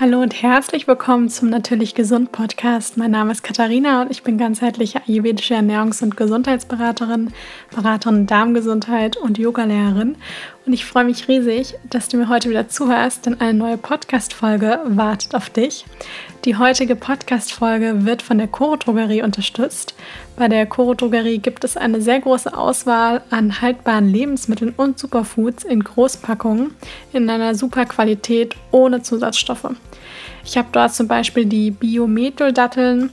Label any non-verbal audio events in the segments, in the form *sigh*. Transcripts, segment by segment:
Hallo und herzlich willkommen zum Natürlich Gesund Podcast. Mein Name ist Katharina und ich bin ganzheitliche ayurvedische Ernährungs- und Gesundheitsberaterin, Beraterin Darmgesundheit und Yogalehrerin. Und ich freue mich riesig, dass du mir heute wieder zuhörst, denn eine neue Podcast-Folge wartet auf dich. Die heutige Podcast-Folge wird von der Coro Drogerie unterstützt. Bei der Coro Drogerie gibt es eine sehr große Auswahl an haltbaren Lebensmitteln und Superfoods in Großpackungen in einer super Qualität ohne Zusatzstoffe. Ich habe dort zum Beispiel die Biomethyl-Datteln,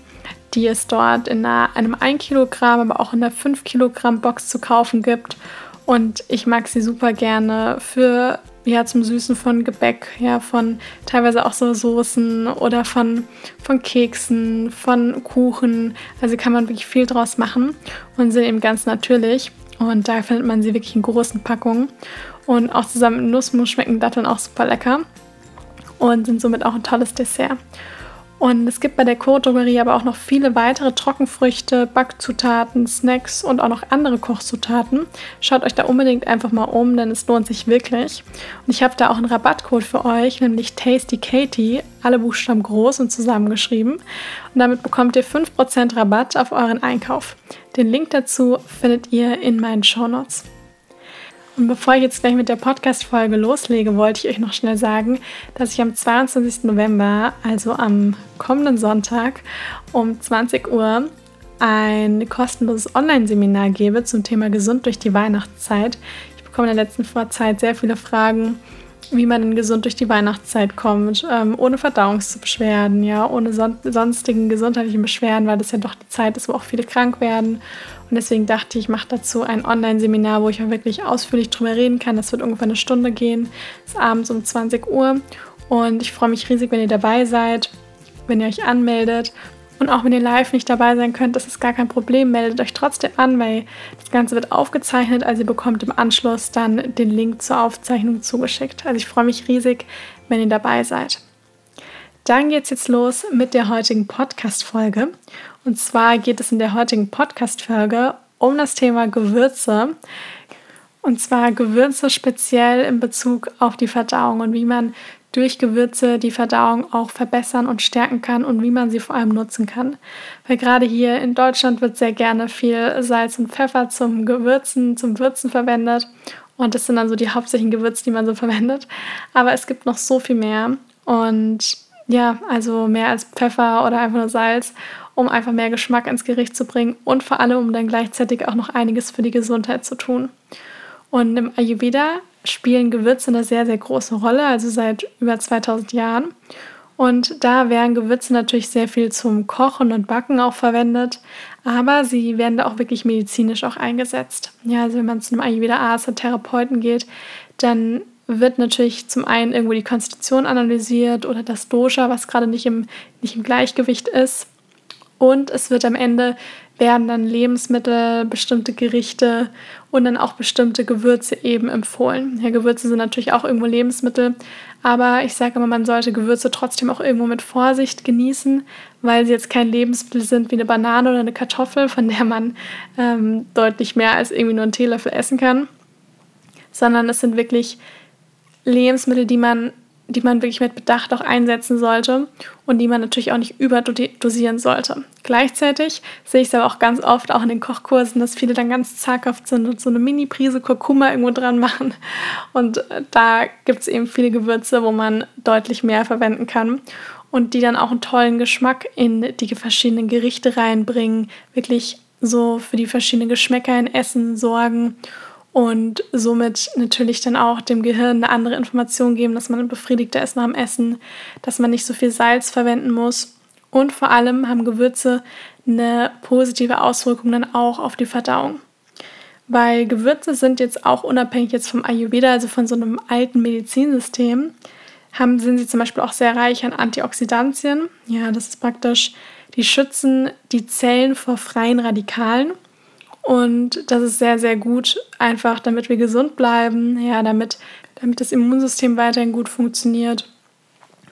die es dort in einem 1 Kilogramm, aber auch in einer 5 Kilogramm Box zu kaufen gibt. Und ich mag sie super gerne für ja, zum Süßen von Gebäck, ja, von teilweise auch so Soßen oder von, von Keksen, von Kuchen. Also kann man wirklich viel draus machen und sind eben ganz natürlich. Und da findet man sie wirklich in großen Packungen. Und auch zusammen mit Nussmus schmecken Datteln auch super lecker und sind somit auch ein tolles Dessert. Und es gibt bei der Co-Drogerie aber auch noch viele weitere Trockenfrüchte, Backzutaten, Snacks und auch noch andere Kochzutaten. Schaut euch da unbedingt einfach mal um, denn es lohnt sich wirklich. Und ich habe da auch einen Rabattcode für euch, nämlich Tasty Katie, alle Buchstaben groß und zusammengeschrieben. Und damit bekommt ihr 5% Rabatt auf euren Einkauf. Den Link dazu findet ihr in meinen Show Notes. Und bevor ich jetzt gleich mit der Podcast-Folge loslege, wollte ich euch noch schnell sagen, dass ich am 22. November, also am kommenden Sonntag um 20 Uhr, ein kostenloses Online-Seminar gebe zum Thema Gesund durch die Weihnachtszeit. Ich bekomme in der letzten Vorzeit sehr viele Fragen, wie man gesund durch die Weihnachtszeit kommt, ähm, ohne Verdauungsbeschwerden, ja, ohne son sonstigen gesundheitlichen Beschwerden, weil das ja doch die Zeit ist, wo auch viele krank werden und deswegen dachte ich, ich mache dazu ein Online-Seminar, wo ich auch wirklich ausführlich drüber reden kann. Das wird ungefähr eine Stunde gehen. Das ist abends um 20 Uhr. Und ich freue mich riesig, wenn ihr dabei seid, wenn ihr euch anmeldet. Und auch wenn ihr live nicht dabei sein könnt, das ist gar kein Problem. Meldet euch trotzdem an, weil das Ganze wird aufgezeichnet. Also ihr bekommt im Anschluss dann den Link zur Aufzeichnung zugeschickt. Also ich freue mich riesig, wenn ihr dabei seid. Dann geht es jetzt los mit der heutigen Podcast-Folge. Und zwar geht es in der heutigen Podcast-Folge um das Thema Gewürze. Und zwar Gewürze speziell in Bezug auf die Verdauung und wie man durch Gewürze die Verdauung auch verbessern und stärken kann und wie man sie vor allem nutzen kann. Weil gerade hier in Deutschland wird sehr gerne viel Salz und Pfeffer zum Gewürzen, zum Würzen verwendet. Und das sind dann so die hauptsächlichen Gewürze, die man so verwendet. Aber es gibt noch so viel mehr. Und ja, also mehr als Pfeffer oder einfach nur Salz um einfach mehr Geschmack ins Gericht zu bringen und vor allem, um dann gleichzeitig auch noch einiges für die Gesundheit zu tun. Und im Ayurveda spielen Gewürze eine sehr, sehr große Rolle, also seit über 2000 Jahren. Und da werden Gewürze natürlich sehr viel zum Kochen und Backen auch verwendet, aber sie werden da auch wirklich medizinisch auch eingesetzt. Ja, also wenn man zu einem Ayurveda-Arzt oder Therapeuten geht, dann wird natürlich zum einen irgendwo die Konstitution analysiert oder das Dosha, was gerade nicht im, nicht im Gleichgewicht ist. Und es wird am Ende werden dann Lebensmittel, bestimmte Gerichte und dann auch bestimmte Gewürze eben empfohlen. Ja, Gewürze sind natürlich auch irgendwo Lebensmittel, aber ich sage immer, man sollte Gewürze trotzdem auch irgendwo mit Vorsicht genießen, weil sie jetzt kein Lebensmittel sind wie eine Banane oder eine Kartoffel, von der man ähm, deutlich mehr als irgendwie nur einen Teelöffel essen kann, sondern es sind wirklich Lebensmittel, die man die man wirklich mit Bedacht auch einsetzen sollte und die man natürlich auch nicht überdosieren sollte. Gleichzeitig sehe ich es aber auch ganz oft, auch in den Kochkursen, dass viele dann ganz zaghaft sind und so eine Mini-Prise Kurkuma irgendwo dran machen. Und äh, da gibt es eben viele Gewürze, wo man deutlich mehr verwenden kann und die dann auch einen tollen Geschmack in die verschiedenen Gerichte reinbringen, wirklich so für die verschiedenen Geschmäcker in Essen sorgen und somit natürlich dann auch dem Gehirn eine andere Information geben, dass man befriedigter ist nach dem Essen, dass man nicht so viel Salz verwenden muss. Und vor allem haben Gewürze eine positive Auswirkung dann auch auf die Verdauung. Weil Gewürze sind jetzt auch unabhängig jetzt vom Ayurveda, also von so einem alten Medizinsystem, haben, sind sie zum Beispiel auch sehr reich an Antioxidantien. Ja, das ist praktisch, die schützen die Zellen vor freien Radikalen und das ist sehr, sehr gut, einfach damit wir gesund bleiben, ja, damit, damit das Immunsystem weiterhin gut funktioniert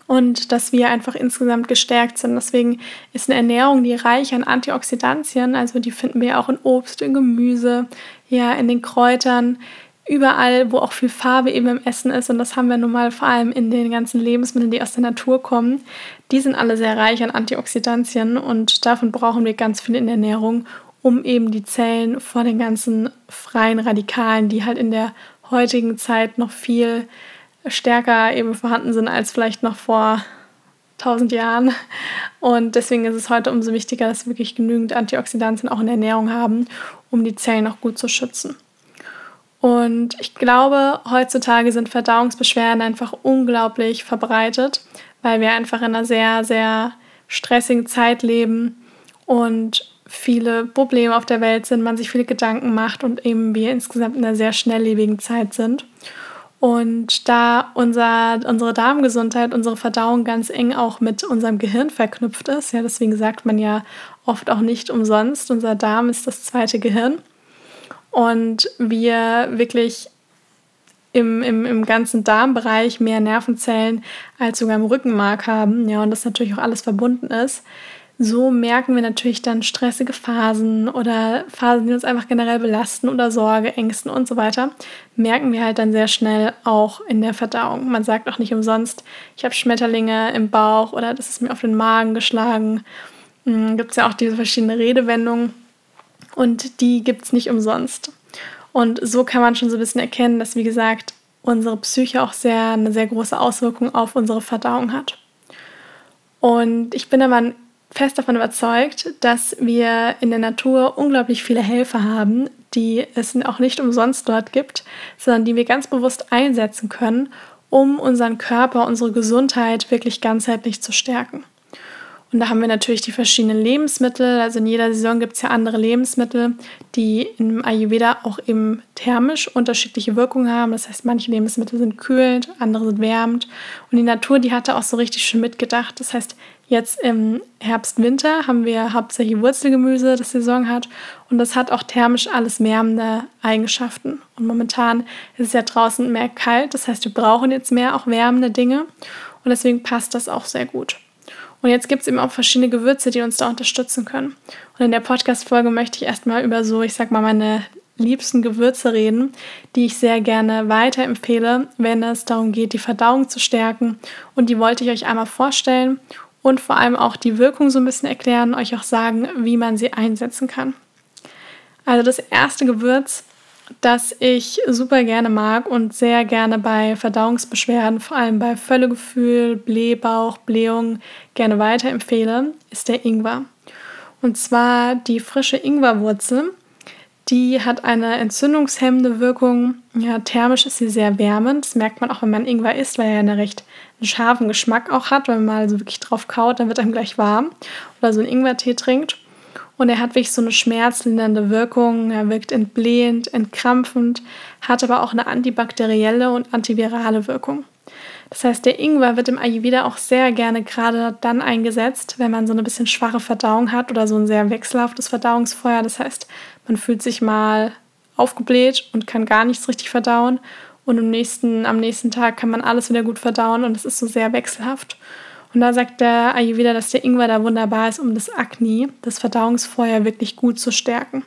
und dass wir einfach insgesamt gestärkt sind. Deswegen ist eine Ernährung, die reich an Antioxidantien, also die finden wir auch in Obst, in Gemüse, ja, in den Kräutern, überall, wo auch viel Farbe eben im Essen ist, und das haben wir nun mal vor allem in den ganzen Lebensmitteln, die aus der Natur kommen, die sind alle sehr reich an Antioxidantien und davon brauchen wir ganz viel in der Ernährung, um eben die Zellen vor den ganzen freien Radikalen, die halt in der heutigen Zeit noch viel stärker eben vorhanden sind als vielleicht noch vor 1000 Jahren. Und deswegen ist es heute umso wichtiger, dass wir wirklich genügend Antioxidantien auch in der Ernährung haben, um die Zellen auch gut zu schützen. Und ich glaube, heutzutage sind Verdauungsbeschwerden einfach unglaublich verbreitet, weil wir einfach in einer sehr, sehr stressigen Zeit leben und viele Probleme auf der Welt sind, man sich viele Gedanken macht und eben wir insgesamt in einer sehr schnelllebigen Zeit sind. Und da unser, unsere Darmgesundheit, unsere Verdauung ganz eng auch mit unserem Gehirn verknüpft ist, ja, deswegen sagt man ja oft auch nicht umsonst, unser Darm ist das zweite Gehirn. Und wir wirklich im, im, im ganzen Darmbereich mehr Nervenzellen als sogar im Rückenmark haben, ja, und das natürlich auch alles verbunden ist, so merken wir natürlich dann stressige Phasen oder Phasen, die uns einfach generell belasten oder Sorge, Ängsten und so weiter, merken wir halt dann sehr schnell auch in der Verdauung. Man sagt auch nicht umsonst, ich habe Schmetterlinge im Bauch oder das ist mir auf den Magen geschlagen. Hm, gibt es ja auch diese verschiedenen Redewendungen und die gibt es nicht umsonst. Und so kann man schon so ein bisschen erkennen, dass, wie gesagt, unsere Psyche auch sehr, eine sehr große Auswirkung auf unsere Verdauung hat. Und ich bin aber fest davon überzeugt, dass wir in der Natur unglaublich viele Helfer haben, die es auch nicht umsonst dort gibt, sondern die wir ganz bewusst einsetzen können, um unseren Körper, unsere Gesundheit wirklich ganzheitlich zu stärken. Und da haben wir natürlich die verschiedenen Lebensmittel. Also in jeder Saison gibt es ja andere Lebensmittel, die im Ayurveda auch eben thermisch unterschiedliche Wirkungen haben. Das heißt, manche Lebensmittel sind kühlend, andere sind wärmend. Und die Natur, die hatte auch so richtig schon mitgedacht. Das heißt, jetzt im Herbst, Winter haben wir hauptsächlich Wurzelgemüse, das Saison hat. Und das hat auch thermisch alles wärmende Eigenschaften. Und momentan ist es ja draußen mehr kalt. Das heißt, wir brauchen jetzt mehr auch wärmende Dinge. Und deswegen passt das auch sehr gut. Und jetzt gibt es eben auch verschiedene Gewürze, die uns da unterstützen können. Und in der Podcast-Folge möchte ich erstmal über so, ich sag mal, meine liebsten Gewürze reden, die ich sehr gerne weiterempfehle, wenn es darum geht, die Verdauung zu stärken. Und die wollte ich euch einmal vorstellen und vor allem auch die Wirkung so ein bisschen erklären, euch auch sagen, wie man sie einsetzen kann. Also das erste Gewürz das ich super gerne mag und sehr gerne bei Verdauungsbeschwerden, vor allem bei Völlegefühl, Blähbauch, Blähung, gerne weiterempfehle, ist der Ingwer. Und zwar die frische Ingwerwurzel. Die hat eine entzündungshemmende Wirkung. Ja, thermisch ist sie sehr wärmend. Das merkt man auch, wenn man Ingwer isst, weil er ja einen recht scharfen Geschmack auch hat. Wenn man mal so wirklich drauf kaut, dann wird einem gleich warm. Oder so einen Ingwertee trinkt. Und er hat wirklich so eine schmerzlindernde Wirkung. Er wirkt entblähend, entkrampfend, hat aber auch eine antibakterielle und antivirale Wirkung. Das heißt, der Ingwer wird im Ayurveda auch sehr gerne gerade dann eingesetzt, wenn man so eine bisschen schwache Verdauung hat oder so ein sehr wechselhaftes Verdauungsfeuer. Das heißt, man fühlt sich mal aufgebläht und kann gar nichts richtig verdauen. Und am nächsten, am nächsten Tag kann man alles wieder gut verdauen und es ist so sehr wechselhaft. Und da sagt der Ayurveda, dass der Ingwer da wunderbar ist, um das Akne, das Verdauungsfeuer, wirklich gut zu stärken.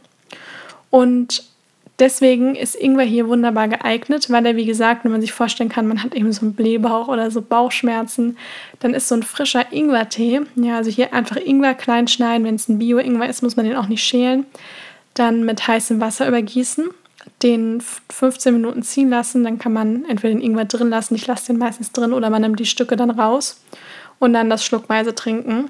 Und deswegen ist Ingwer hier wunderbar geeignet, weil er, wie gesagt, wenn man sich vorstellen kann, man hat eben so einen Blähbauch oder so Bauchschmerzen, dann ist so ein frischer Ingwertee, ja, also hier einfach Ingwer klein schneiden, wenn es ein Bio-Ingwer ist, muss man den auch nicht schälen, dann mit heißem Wasser übergießen, den 15 Minuten ziehen lassen, dann kann man entweder den Ingwer drin lassen, ich lasse den meistens drin, oder man nimmt die Stücke dann raus und dann das schluckweise trinken.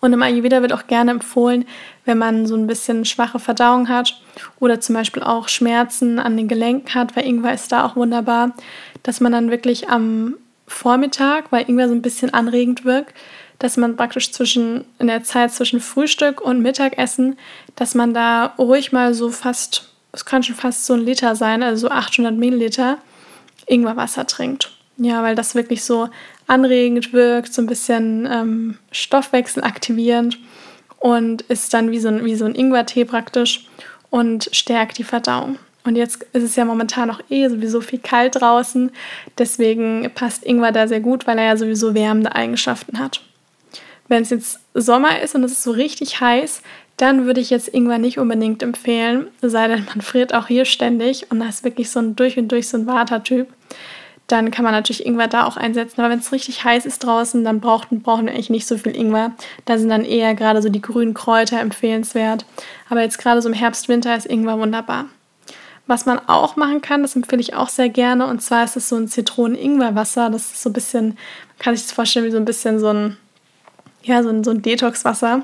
Und im Ayurveda wird auch gerne empfohlen, wenn man so ein bisschen schwache Verdauung hat oder zum Beispiel auch Schmerzen an den Gelenken hat, weil Ingwer ist da auch wunderbar, dass man dann wirklich am Vormittag, weil Ingwer so ein bisschen anregend wirkt, dass man praktisch zwischen, in der Zeit zwischen Frühstück und Mittagessen, dass man da ruhig mal so fast, es kann schon fast so ein Liter sein, also so 800 Milliliter Ingwerwasser trinkt. Ja, weil das wirklich so anregend wirkt, so ein bisschen ähm, Stoffwechsel aktivierend und ist dann wie so ein, wie so ein Ingwertee praktisch und stärkt die Verdauung. Und jetzt ist es ja momentan auch eh sowieso viel kalt draußen, deswegen passt Ingwer da sehr gut, weil er ja sowieso wärmende Eigenschaften hat. Wenn es jetzt Sommer ist und es ist so richtig heiß, dann würde ich jetzt Ingwer nicht unbedingt empfehlen, sei denn man friert auch hier ständig und das ist wirklich so ein durch und durch so ein Watertyp. Dann kann man natürlich Ingwer da auch einsetzen. Aber wenn es richtig heiß ist draußen, dann brauchen, brauchen wir eigentlich nicht so viel Ingwer. Da sind dann eher gerade so die grünen Kräuter empfehlenswert. Aber jetzt gerade so im Herbst, Winter ist Ingwer wunderbar. Was man auch machen kann, das empfehle ich auch sehr gerne. Und zwar ist es so ein Zitronen-Ingwer-Wasser. Das ist so ein bisschen, man kann sich das vorstellen wie so ein bisschen so ein, ja, so ein, so ein Detox-Wasser.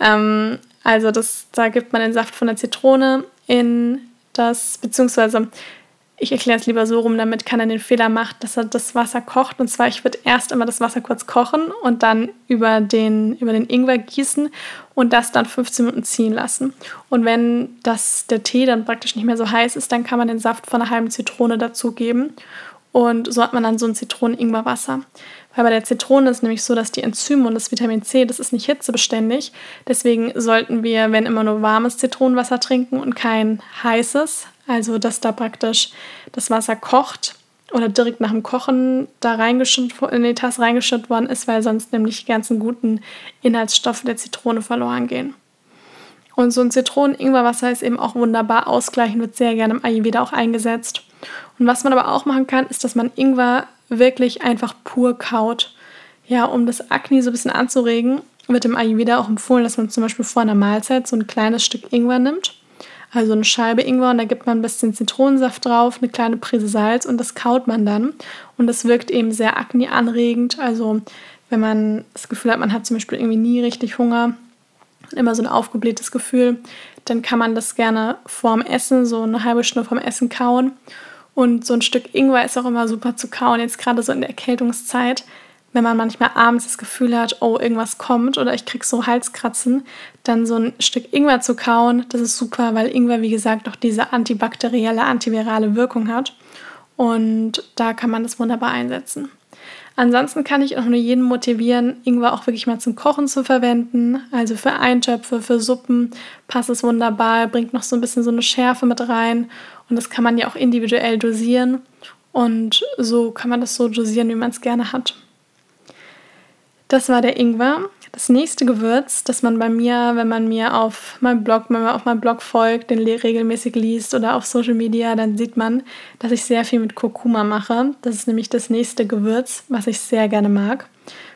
Ähm, also das, da gibt man den Saft von der Zitrone in das, beziehungsweise ich erkläre es lieber so rum, damit keiner den Fehler macht, dass er das Wasser kocht. Und zwar, ich würde erst immer das Wasser kurz kochen und dann über den, über den Ingwer gießen und das dann 15 Minuten ziehen lassen. Und wenn das, der Tee dann praktisch nicht mehr so heiß ist, dann kann man den Saft von einer halben Zitrone dazugeben. Und so hat man dann so ein Zitronen-Ingwer-Wasser. Weil bei der Zitrone ist nämlich so, dass die Enzyme und das Vitamin C, das ist nicht hitzebeständig. Deswegen sollten wir, wenn immer nur warmes Zitronenwasser trinken und kein heißes. Also, dass da praktisch das Wasser kocht oder direkt nach dem Kochen da reingeschüttet, in die Tasse reingeschüttet worden ist, weil sonst nämlich die ganzen guten Inhaltsstoffe der Zitrone verloren gehen. Und so ein Zitronen-Ingwerwasser ist eben auch wunderbar ausgleichend, wird sehr gerne im Ayurveda auch eingesetzt. Und was man aber auch machen kann, ist, dass man Ingwer wirklich einfach pur kaut. Ja, um das Akne so ein bisschen anzuregen, wird im Ayurveda auch empfohlen, dass man zum Beispiel vor einer Mahlzeit so ein kleines Stück Ingwer nimmt. Also eine Scheibe Ingwer und da gibt man ein bisschen Zitronensaft drauf, eine kleine Prise Salz und das kaut man dann. Und das wirkt eben sehr akneanregend. Also wenn man das Gefühl hat, man hat zum Beispiel irgendwie nie richtig Hunger, immer so ein aufgeblähtes Gefühl, dann kann man das gerne vorm Essen, so eine halbe Stunde vorm Essen kauen. Und so ein Stück Ingwer ist auch immer super zu kauen, jetzt gerade so in der Erkältungszeit. Wenn man manchmal abends das Gefühl hat, oh, irgendwas kommt oder ich krieg so Halskratzen, dann so ein Stück Ingwer zu kauen, das ist super, weil Ingwer, wie gesagt, auch diese antibakterielle, antivirale Wirkung hat. Und da kann man das wunderbar einsetzen. Ansonsten kann ich auch nur jeden motivieren, Ingwer auch wirklich mal zum Kochen zu verwenden. Also für Eintöpfe, für Suppen passt es wunderbar, bringt noch so ein bisschen so eine Schärfe mit rein. Und das kann man ja auch individuell dosieren. Und so kann man das so dosieren, wie man es gerne hat. Das war der Ingwer. Das nächste Gewürz, das man bei mir, wenn man mir auf meinem Blog, wenn man auf meinem Blog folgt, den regelmäßig liest oder auf Social Media, dann sieht man, dass ich sehr viel mit Kurkuma mache. Das ist nämlich das nächste Gewürz, was ich sehr gerne mag.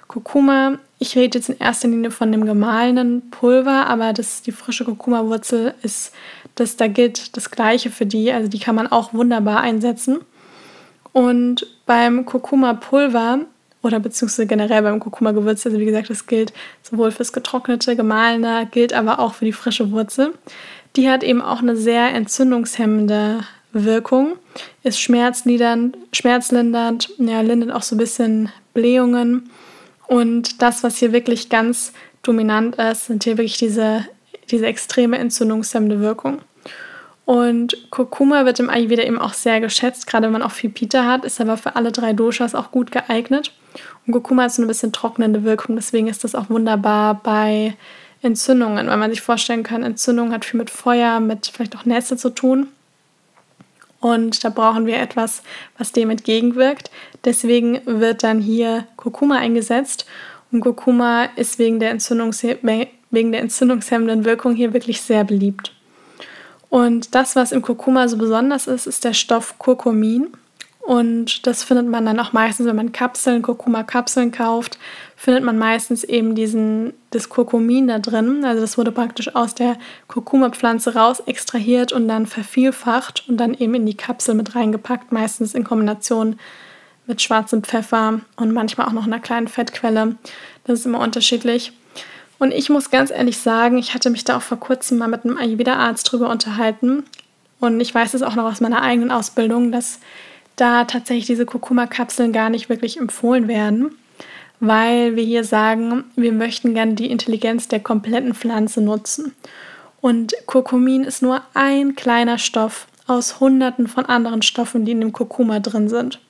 Kurkuma, ich rede jetzt in erster Linie von dem gemahlenen Pulver, aber das, die frische Kurkuma-Wurzel ist, das, da gilt das Gleiche für die. Also die kann man auch wunderbar einsetzen. Und beim Kurkuma-Pulver oder beziehungsweise generell beim Kurkuma-Gewürz. Also wie gesagt, das gilt sowohl fürs getrocknete, gemahlene, gilt aber auch für die frische Wurzel. Die hat eben auch eine sehr entzündungshemmende Wirkung, ist schmerzlindernd, ja, lindert auch so ein bisschen Blähungen. Und das, was hier wirklich ganz dominant ist, sind hier wirklich diese, diese extreme entzündungshemmende Wirkung. Und Kurkuma wird im Ayurveda eben auch sehr geschätzt, gerade wenn man auch viel Pita hat, ist aber für alle drei Doshas auch gut geeignet. Und Kurkuma hat so ein bisschen trocknende Wirkung, deswegen ist das auch wunderbar bei Entzündungen, weil man sich vorstellen kann, Entzündung hat viel mit Feuer, mit vielleicht auch Nässe zu tun. Und da brauchen wir etwas, was dem entgegenwirkt. Deswegen wird dann hier Kurkuma eingesetzt. Und Kurkuma ist wegen der, wegen der entzündungshemmenden Wirkung hier wirklich sehr beliebt. Und das, was im Kurkuma so besonders ist, ist der Stoff Kurkumin. Und das findet man dann auch meistens, wenn man Kapseln, Kurkuma-Kapseln kauft, findet man meistens eben diesen, das Kurkumin da drin. Also das wurde praktisch aus der Kurkuma-Pflanze raus extrahiert und dann vervielfacht und dann eben in die Kapsel mit reingepackt, meistens in Kombination mit schwarzem Pfeffer und manchmal auch noch einer kleinen Fettquelle. Das ist immer unterschiedlich. Und ich muss ganz ehrlich sagen, ich hatte mich da auch vor kurzem mal mit einem Ayurveda-Arzt drüber unterhalten. Und ich weiß es auch noch aus meiner eigenen Ausbildung, dass da tatsächlich diese Kurkuma-Kapseln gar nicht wirklich empfohlen werden, weil wir hier sagen, wir möchten gerne die Intelligenz der kompletten Pflanze nutzen. Und Kurkumin ist nur ein kleiner Stoff aus hunderten von anderen Stoffen, die in dem Kurkuma drin sind.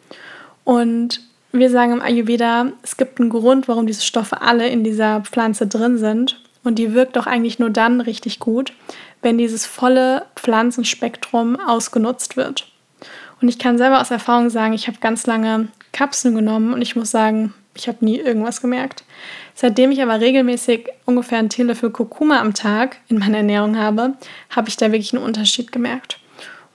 Und wir sagen im Ayurveda, es gibt einen Grund, warum diese Stoffe alle in dieser Pflanze drin sind. Und die wirkt auch eigentlich nur dann richtig gut, wenn dieses volle Pflanzenspektrum ausgenutzt wird. Und ich kann selber aus Erfahrung sagen, ich habe ganz lange Kapseln genommen und ich muss sagen, ich habe nie irgendwas gemerkt. Seitdem ich aber regelmäßig ungefähr einen Teelöffel Kurkuma am Tag in meiner Ernährung habe, habe ich da wirklich einen Unterschied gemerkt.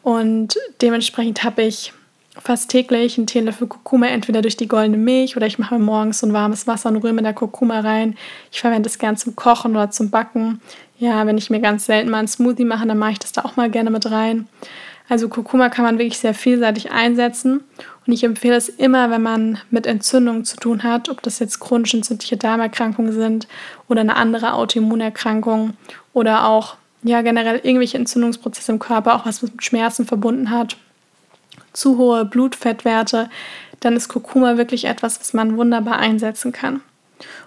Und dementsprechend habe ich fast täglich einen Teelöffel Kurkuma entweder durch die goldene Milch oder ich mache morgens so ein warmes Wasser und rühre mit der Kurkuma rein. Ich verwende es gern zum Kochen oder zum Backen. Ja, wenn ich mir ganz selten mal einen Smoothie mache, dann mache ich das da auch mal gerne mit rein. Also Kurkuma kann man wirklich sehr vielseitig einsetzen und ich empfehle es immer, wenn man mit Entzündungen zu tun hat, ob das jetzt chronisch entzündliche Darmerkrankungen sind oder eine andere Autoimmunerkrankung oder auch ja generell irgendwelche Entzündungsprozesse im Körper, auch was mit Schmerzen verbunden hat, zu hohe Blutfettwerte, dann ist Kurkuma wirklich etwas, was man wunderbar einsetzen kann.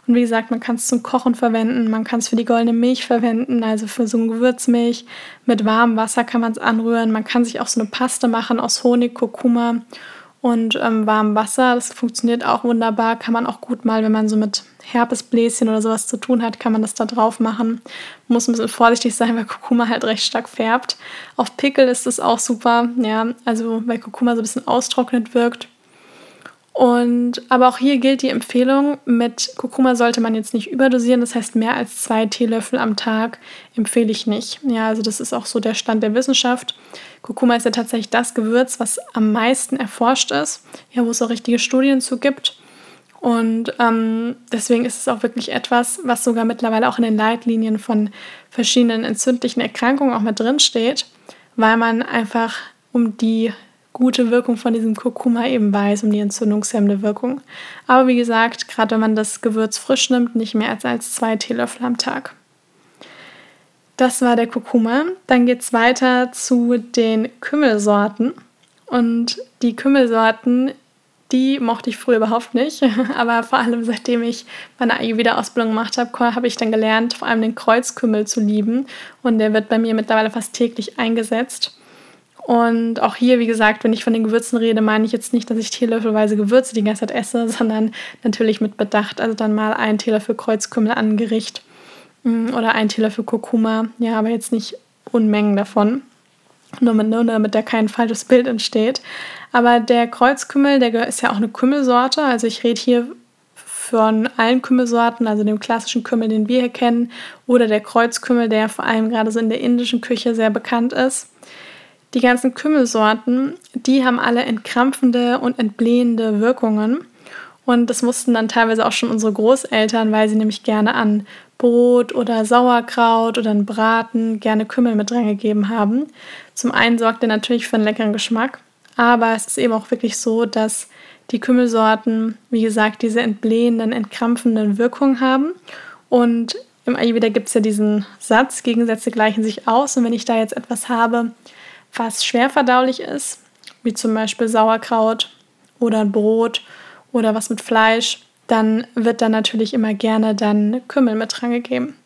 Und wie gesagt, man kann es zum Kochen verwenden, man kann es für die goldene Milch verwenden, also für so eine Gewürzmilch. Mit warmem Wasser kann man es anrühren. Man kann sich auch so eine Paste machen aus Honig, Kurkuma und ähm, warmem Wasser. Das funktioniert auch wunderbar. Kann man auch gut mal, wenn man so mit Herpesbläschen oder sowas zu tun hat, kann man das da drauf machen. Muss ein bisschen vorsichtig sein, weil Kurkuma halt recht stark färbt. Auf Pickel ist es auch super, ja, also weil Kurkuma so ein bisschen austrocknet wirkt. Und aber auch hier gilt die Empfehlung, mit Kurkuma sollte man jetzt nicht überdosieren, das heißt mehr als zwei Teelöffel am Tag empfehle ich nicht. Ja, also das ist auch so der Stand der Wissenschaft. Kurkuma ist ja tatsächlich das Gewürz, was am meisten erforscht ist, ja, wo es auch richtige Studien zu gibt. Und ähm, deswegen ist es auch wirklich etwas, was sogar mittlerweile auch in den Leitlinien von verschiedenen entzündlichen Erkrankungen auch mit drin steht, weil man einfach um die gute Wirkung von diesem Kurkuma eben weiß, um die entzündungshemmende Wirkung. Aber wie gesagt, gerade wenn man das Gewürz frisch nimmt, nicht mehr als, als zwei Teelöffel am Tag. Das war der Kurkuma. Dann geht es weiter zu den Kümmelsorten. Und die Kümmelsorten, die mochte ich früher überhaupt nicht. *laughs* Aber vor allem seitdem ich meine Ayurveda-Ausbildung gemacht habe, habe ich dann gelernt, vor allem den Kreuzkümmel zu lieben. Und der wird bei mir mittlerweile fast täglich eingesetzt. Und auch hier, wie gesagt, wenn ich von den Gewürzen rede, meine ich jetzt nicht, dass ich teelöffelweise Gewürze die ganze Zeit esse, sondern natürlich mit Bedacht. Also dann mal ein Teelöffel Kreuzkümmel an Gericht mm, oder ein Teelöffel Kurkuma. Ja, aber jetzt nicht Unmengen davon. Nur, mit, nur damit da kein falsches Bild entsteht. Aber der Kreuzkümmel, der ist ja auch eine Kümmelsorte. Also ich rede hier von allen Kümmelsorten, also dem klassischen Kümmel, den wir hier kennen, oder der Kreuzkümmel, der vor allem gerade so in der indischen Küche sehr bekannt ist. Die ganzen Kümmelsorten, die haben alle entkrampfende und entblähende Wirkungen. Und das wussten dann teilweise auch schon unsere Großeltern, weil sie nämlich gerne an Brot oder Sauerkraut oder einen Braten gerne Kümmel mit reingegeben haben. Zum einen sorgt er natürlich für einen leckeren Geschmack, aber es ist eben auch wirklich so, dass die Kümmelsorten, wie gesagt, diese entblähenden, entkrampfenden Wirkungen haben. Und im Ayurveda gibt es ja diesen Satz, Gegensätze gleichen sich aus. Und wenn ich da jetzt etwas habe, was schwer verdaulich ist, wie zum Beispiel Sauerkraut oder Brot oder was mit Fleisch, dann wird da natürlich immer gerne dann Kümmel mit dran gegeben.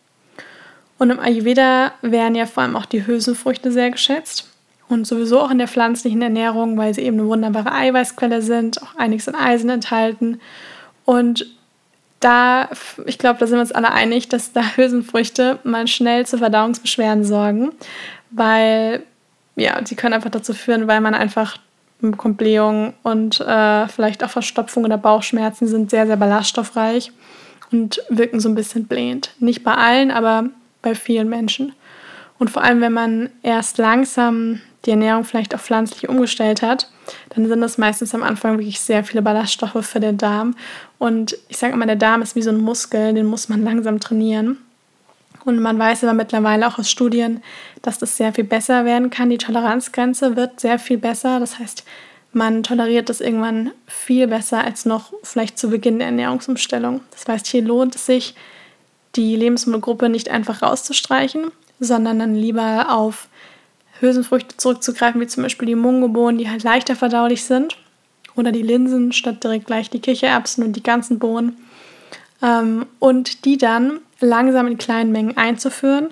Und im Ayurveda werden ja vor allem auch die Hülsenfrüchte sehr geschätzt und sowieso auch in der pflanzlichen Ernährung, weil sie eben eine wunderbare Eiweißquelle sind, auch einiges an Eisen enthalten. Und da, ich glaube, da sind wir uns alle einig, dass da Hülsenfrüchte mal schnell zu Verdauungsbeschwerden sorgen, weil ja, sie können einfach dazu führen, weil man einfach bekommt Blähungen und äh, vielleicht auch Verstopfung oder Bauchschmerzen sind sehr, sehr ballaststoffreich und wirken so ein bisschen blähend. Nicht bei allen, aber bei vielen Menschen. Und vor allem, wenn man erst langsam die Ernährung vielleicht auf pflanzlich umgestellt hat, dann sind das meistens am Anfang wirklich sehr viele Ballaststoffe für den Darm. Und ich sage immer, der Darm ist wie so ein Muskel, den muss man langsam trainieren. Und man weiß aber mittlerweile auch aus Studien, dass das sehr viel besser werden kann. Die Toleranzgrenze wird sehr viel besser. Das heißt, man toleriert das irgendwann viel besser als noch vielleicht zu Beginn der Ernährungsumstellung. Das heißt, hier lohnt es sich, die Lebensmittelgruppe nicht einfach rauszustreichen, sondern dann lieber auf Hülsenfrüchte zurückzugreifen, wie zum Beispiel die Mungobohnen, die halt leichter verdaulich sind. Oder die Linsen statt direkt gleich die Kichererbsen und die ganzen Bohnen. Ähm, und die dann langsam in kleinen Mengen einzuführen.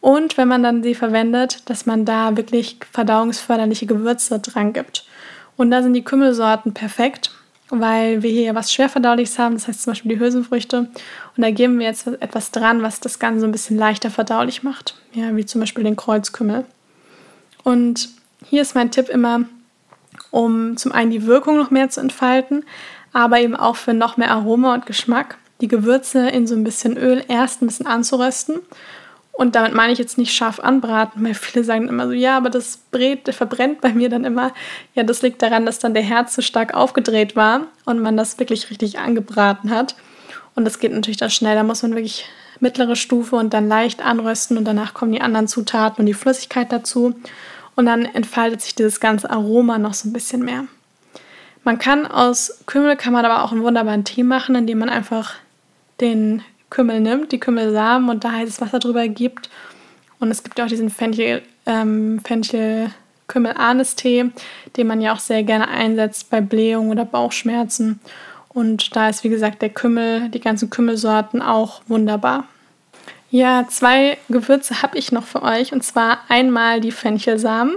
Und wenn man dann sie verwendet, dass man da wirklich verdauungsförderliche Gewürze dran gibt. Und da sind die Kümmelsorten perfekt, weil wir hier was Schwerverdauliches haben, das heißt zum Beispiel die Hülsenfrüchte. Und da geben wir jetzt etwas dran, was das Ganze ein bisschen leichter verdaulich macht. Ja, wie zum Beispiel den Kreuzkümmel. Und hier ist mein Tipp immer, um zum einen die Wirkung noch mehr zu entfalten, aber eben auch für noch mehr Aroma und Geschmack, die Gewürze in so ein bisschen Öl erst ein bisschen anzurösten. Und damit meine ich jetzt nicht scharf anbraten, weil viele sagen immer so, ja, aber das brät, verbrennt bei mir dann immer. Ja, das liegt daran, dass dann der Herd zu stark aufgedreht war und man das wirklich richtig angebraten hat. Und das geht natürlich dann schnell. Da muss man wirklich mittlere Stufe und dann leicht anrösten und danach kommen die anderen Zutaten und die Flüssigkeit dazu. Und dann entfaltet sich dieses ganze Aroma noch so ein bisschen mehr. Man kann aus Kümmel kann man aber auch einen wunderbaren Tee machen, indem man einfach den Kümmel nimmt, die Kümmelsamen und da heißes Wasser drüber gibt. Und es gibt ja auch diesen Fenchel, ähm, den man ja auch sehr gerne einsetzt bei Blähung oder Bauchschmerzen. Und da ist, wie gesagt, der Kümmel, die ganzen Kümmelsorten auch wunderbar. Ja, zwei Gewürze habe ich noch für euch. Und zwar einmal die Fenchelsamen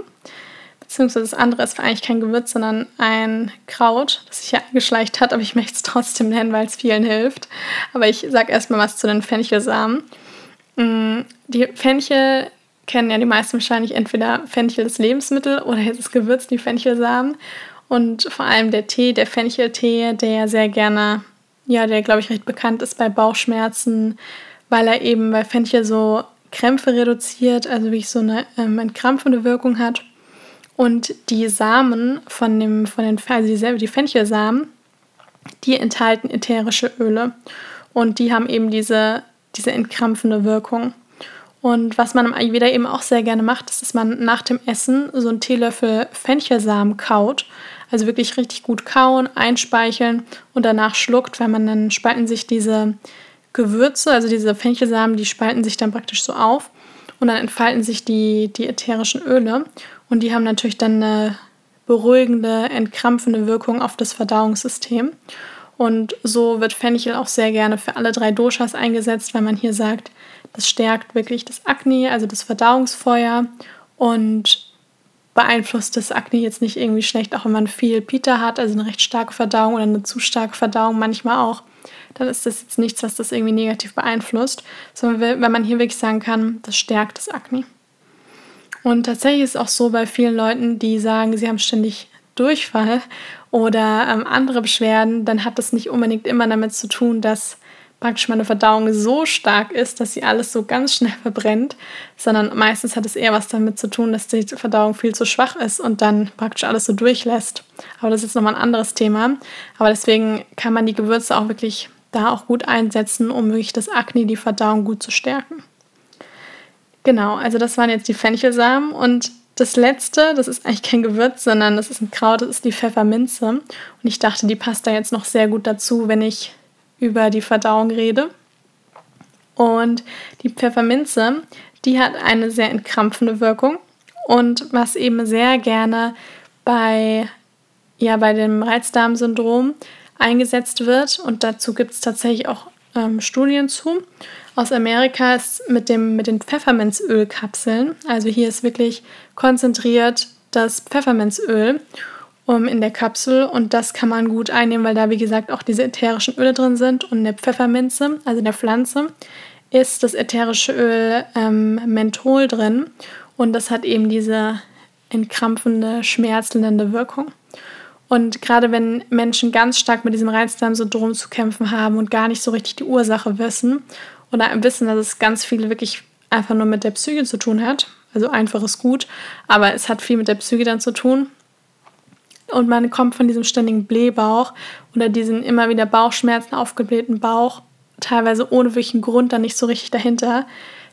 beziehungsweise das andere ist eigentlich kein Gewürz, sondern ein Kraut, das sich ja eingeschleicht hat, aber ich möchte es trotzdem nennen, weil es vielen hilft. Aber ich sage erstmal was zu den Fenchelsamen. Mm, die Fenchel kennen ja die meisten wahrscheinlich entweder Fenchel das Lebensmittel oder jetzt das Gewürz, die Fenchelsamen. Und vor allem der Tee, der Fencheltee, der sehr gerne, ja, der glaube ich recht bekannt ist bei Bauchschmerzen, weil er eben bei Fenchel so Krämpfe reduziert, also wirklich so eine ähm, entkrampfende Wirkung hat. Und die Samen von dem, von den, also die Fenchelsamen, die enthalten ätherische Öle. Und die haben eben diese, diese entkrampfende Wirkung. Und was man im Ayurveda eben auch sehr gerne macht, ist, dass man nach dem Essen so einen Teelöffel Fenchelsamen kaut. Also wirklich richtig gut kauen, einspeicheln und danach schluckt, weil man dann spalten sich diese Gewürze, also diese Fenchelsamen, die spalten sich dann praktisch so auf und dann entfalten sich die, die ätherischen Öle. Und die haben natürlich dann eine beruhigende, entkrampfende Wirkung auf das Verdauungssystem. Und so wird Fenchel auch sehr gerne für alle drei Doshas eingesetzt, weil man hier sagt, das stärkt wirklich das Akne, also das Verdauungsfeuer und beeinflusst das Akne jetzt nicht irgendwie schlecht, auch wenn man viel Pita hat, also eine recht starke Verdauung oder eine zu starke Verdauung manchmal auch, dann ist das jetzt nichts, was das irgendwie negativ beeinflusst, sondern wenn man hier wirklich sagen kann, das stärkt das Akne. Und tatsächlich ist es auch so bei vielen Leuten, die sagen, sie haben ständig Durchfall oder ähm, andere Beschwerden, dann hat das nicht unbedingt immer damit zu tun, dass praktisch meine Verdauung so stark ist, dass sie alles so ganz schnell verbrennt, sondern meistens hat es eher was damit zu tun, dass die Verdauung viel zu schwach ist und dann praktisch alles so durchlässt. Aber das ist jetzt nochmal ein anderes Thema. Aber deswegen kann man die Gewürze auch wirklich da auch gut einsetzen, um wirklich das Akne, die Verdauung gut zu stärken. Genau, also das waren jetzt die Fenchelsamen und das letzte, das ist eigentlich kein Gewürz, sondern das ist ein Kraut, das ist die Pfefferminze. Und ich dachte, die passt da jetzt noch sehr gut dazu, wenn ich über die Verdauung rede. Und die Pfefferminze, die hat eine sehr entkrampfende Wirkung. Und was eben sehr gerne bei, ja, bei dem Reizdarmsyndrom eingesetzt wird, und dazu gibt es tatsächlich auch ähm, Studien zu, aus Amerika ist mit, dem, mit den Pfefferminzölkapseln. Also hier ist wirklich konzentriert das Pfefferminzöl um, in der Kapsel und das kann man gut einnehmen, weil da wie gesagt auch diese ätherischen Öle drin sind und in der Pfefferminze, also in der Pflanze, ist das ätherische Öl ähm, Menthol drin und das hat eben diese entkrampfende, schmerzlindernde Wirkung. Und gerade wenn Menschen ganz stark mit diesem Reizdarmsyndrom zu kämpfen haben und gar nicht so richtig die Ursache wissen oder wissen, dass es ganz viel wirklich einfach nur mit der Psyche zu tun hat. Also einfach ist gut, aber es hat viel mit der Psyche dann zu tun. Und man kommt von diesem ständigen Blähbauch oder diesen immer wieder Bauchschmerzen, aufgeblähten Bauch, teilweise ohne wirklichen Grund, dann nicht so richtig dahinter.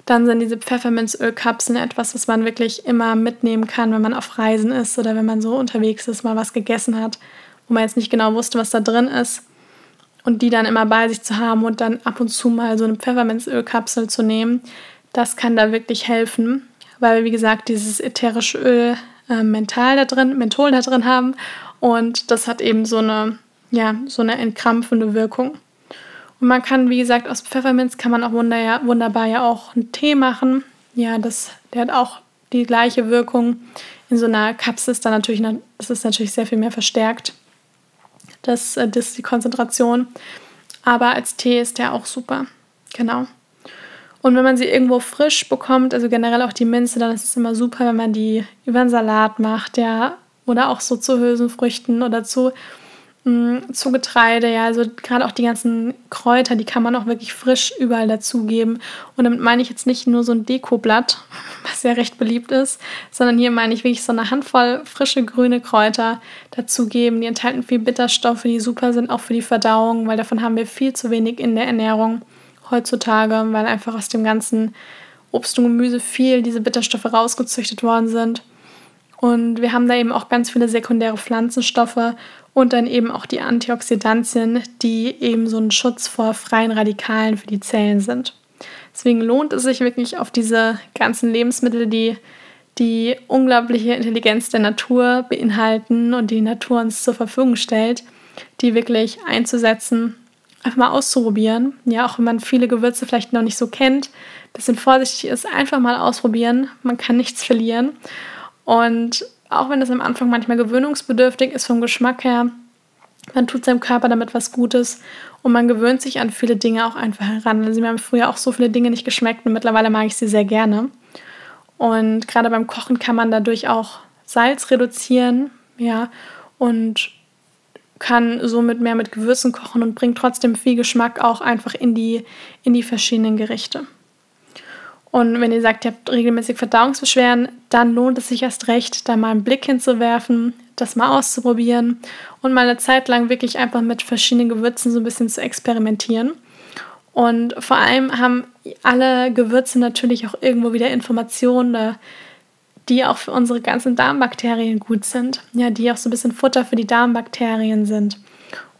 Dann sind diese Pfefferminzölkapseln etwas, was man wirklich immer mitnehmen kann, wenn man auf Reisen ist oder wenn man so unterwegs ist, mal was gegessen hat, wo man jetzt nicht genau wusste, was da drin ist und die dann immer bei sich zu haben und dann ab und zu mal so eine Pfefferminzölkapsel zu nehmen, das kann da wirklich helfen, weil wir, wie gesagt, dieses ätherische Öl äh, mental da drin, Menthol da drin haben und das hat eben so eine, ja, so eine entkrampfende Wirkung. Und man kann, wie gesagt, aus Pfefferminz kann man auch wunder, wunderbar ja auch einen Tee machen. Ja, das, der hat auch die gleiche Wirkung. In so einer Kapsel ist dann natürlich, das ist natürlich sehr viel mehr verstärkt das, äh, das die Konzentration. Aber als Tee ist der auch super. Genau. Und wenn man sie irgendwo frisch bekommt, also generell auch die Minze, dann ist es immer super, wenn man die über einen Salat macht, ja, oder auch so zu Hülsenfrüchten oder zu Mm, zu Getreide, ja, also gerade auch die ganzen Kräuter, die kann man auch wirklich frisch überall dazugeben. Und damit meine ich jetzt nicht nur so ein Dekoblatt, *laughs* was ja recht beliebt ist, sondern hier meine ich wirklich so eine Handvoll frische grüne Kräuter dazugeben. Die enthalten viel Bitterstoffe, die super sind auch für die Verdauung, weil davon haben wir viel zu wenig in der Ernährung heutzutage, weil einfach aus dem ganzen Obst und Gemüse viel diese Bitterstoffe rausgezüchtet worden sind. Und wir haben da eben auch ganz viele sekundäre Pflanzenstoffe und dann eben auch die Antioxidantien, die eben so ein Schutz vor freien Radikalen für die Zellen sind. Deswegen lohnt es sich wirklich auf diese ganzen Lebensmittel, die die unglaubliche Intelligenz der Natur beinhalten und die Natur uns zur Verfügung stellt, die wirklich einzusetzen, einfach mal auszuprobieren. Ja, auch wenn man viele Gewürze vielleicht noch nicht so kennt, bisschen vorsichtig ist, einfach mal ausprobieren. Man kann nichts verlieren. Und auch wenn es am Anfang manchmal gewöhnungsbedürftig ist vom Geschmack her, man tut seinem Körper damit was Gutes und man gewöhnt sich an viele Dinge auch einfach heran. Also mir haben früher auch so viele Dinge nicht geschmeckt und mittlerweile mag ich sie sehr gerne. Und gerade beim Kochen kann man dadurch auch Salz reduzieren, ja, und kann somit mehr mit Gewürzen kochen und bringt trotzdem viel Geschmack auch einfach in die, in die verschiedenen Gerichte. Und wenn ihr sagt, ihr habt regelmäßig Verdauungsbeschwerden, dann lohnt es sich erst recht, da mal einen Blick hinzuwerfen, das mal auszuprobieren und mal eine Zeit lang wirklich einfach mit verschiedenen Gewürzen so ein bisschen zu experimentieren. Und vor allem haben alle Gewürze natürlich auch irgendwo wieder Informationen, die auch für unsere ganzen Darmbakterien gut sind. Ja, die auch so ein bisschen Futter für die Darmbakterien sind.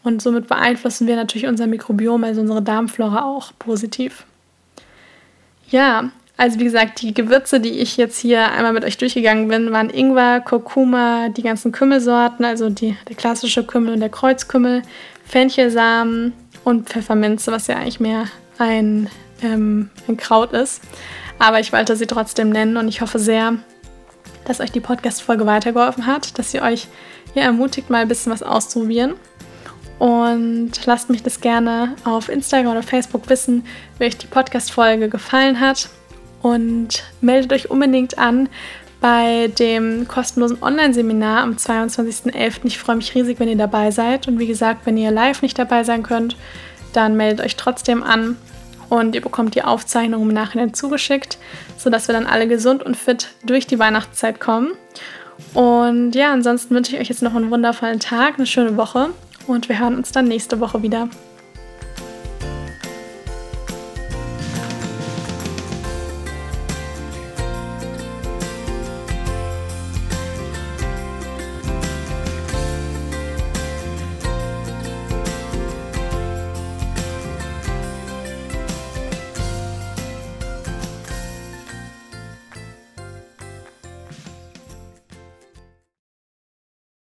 Und somit beeinflussen wir natürlich unser Mikrobiom, also unsere Darmflora auch positiv. Ja, also wie gesagt, die Gewürze, die ich jetzt hier einmal mit euch durchgegangen bin, waren Ingwer, Kurkuma, die ganzen Kümmelsorten, also die, der klassische Kümmel und der Kreuzkümmel, Fenchelsamen und Pfefferminze, was ja eigentlich mehr ein, ähm, ein Kraut ist. Aber ich wollte sie trotzdem nennen und ich hoffe sehr, dass euch die Podcast-Folge weitergeholfen hat, dass ihr euch hier ermutigt, mal ein bisschen was auszuprobieren. Und lasst mich das gerne auf Instagram oder Facebook wissen, wie euch die Podcast-Folge gefallen hat und meldet euch unbedingt an bei dem kostenlosen Online-Seminar am 22.11. Ich freue mich riesig, wenn ihr dabei seid. Und wie gesagt, wenn ihr live nicht dabei sein könnt, dann meldet euch trotzdem an und ihr bekommt die Aufzeichnung im Nachhinein zugeschickt, sodass wir dann alle gesund und fit durch die Weihnachtszeit kommen. Und ja, ansonsten wünsche ich euch jetzt noch einen wundervollen Tag, eine schöne Woche und wir hören uns dann nächste Woche wieder.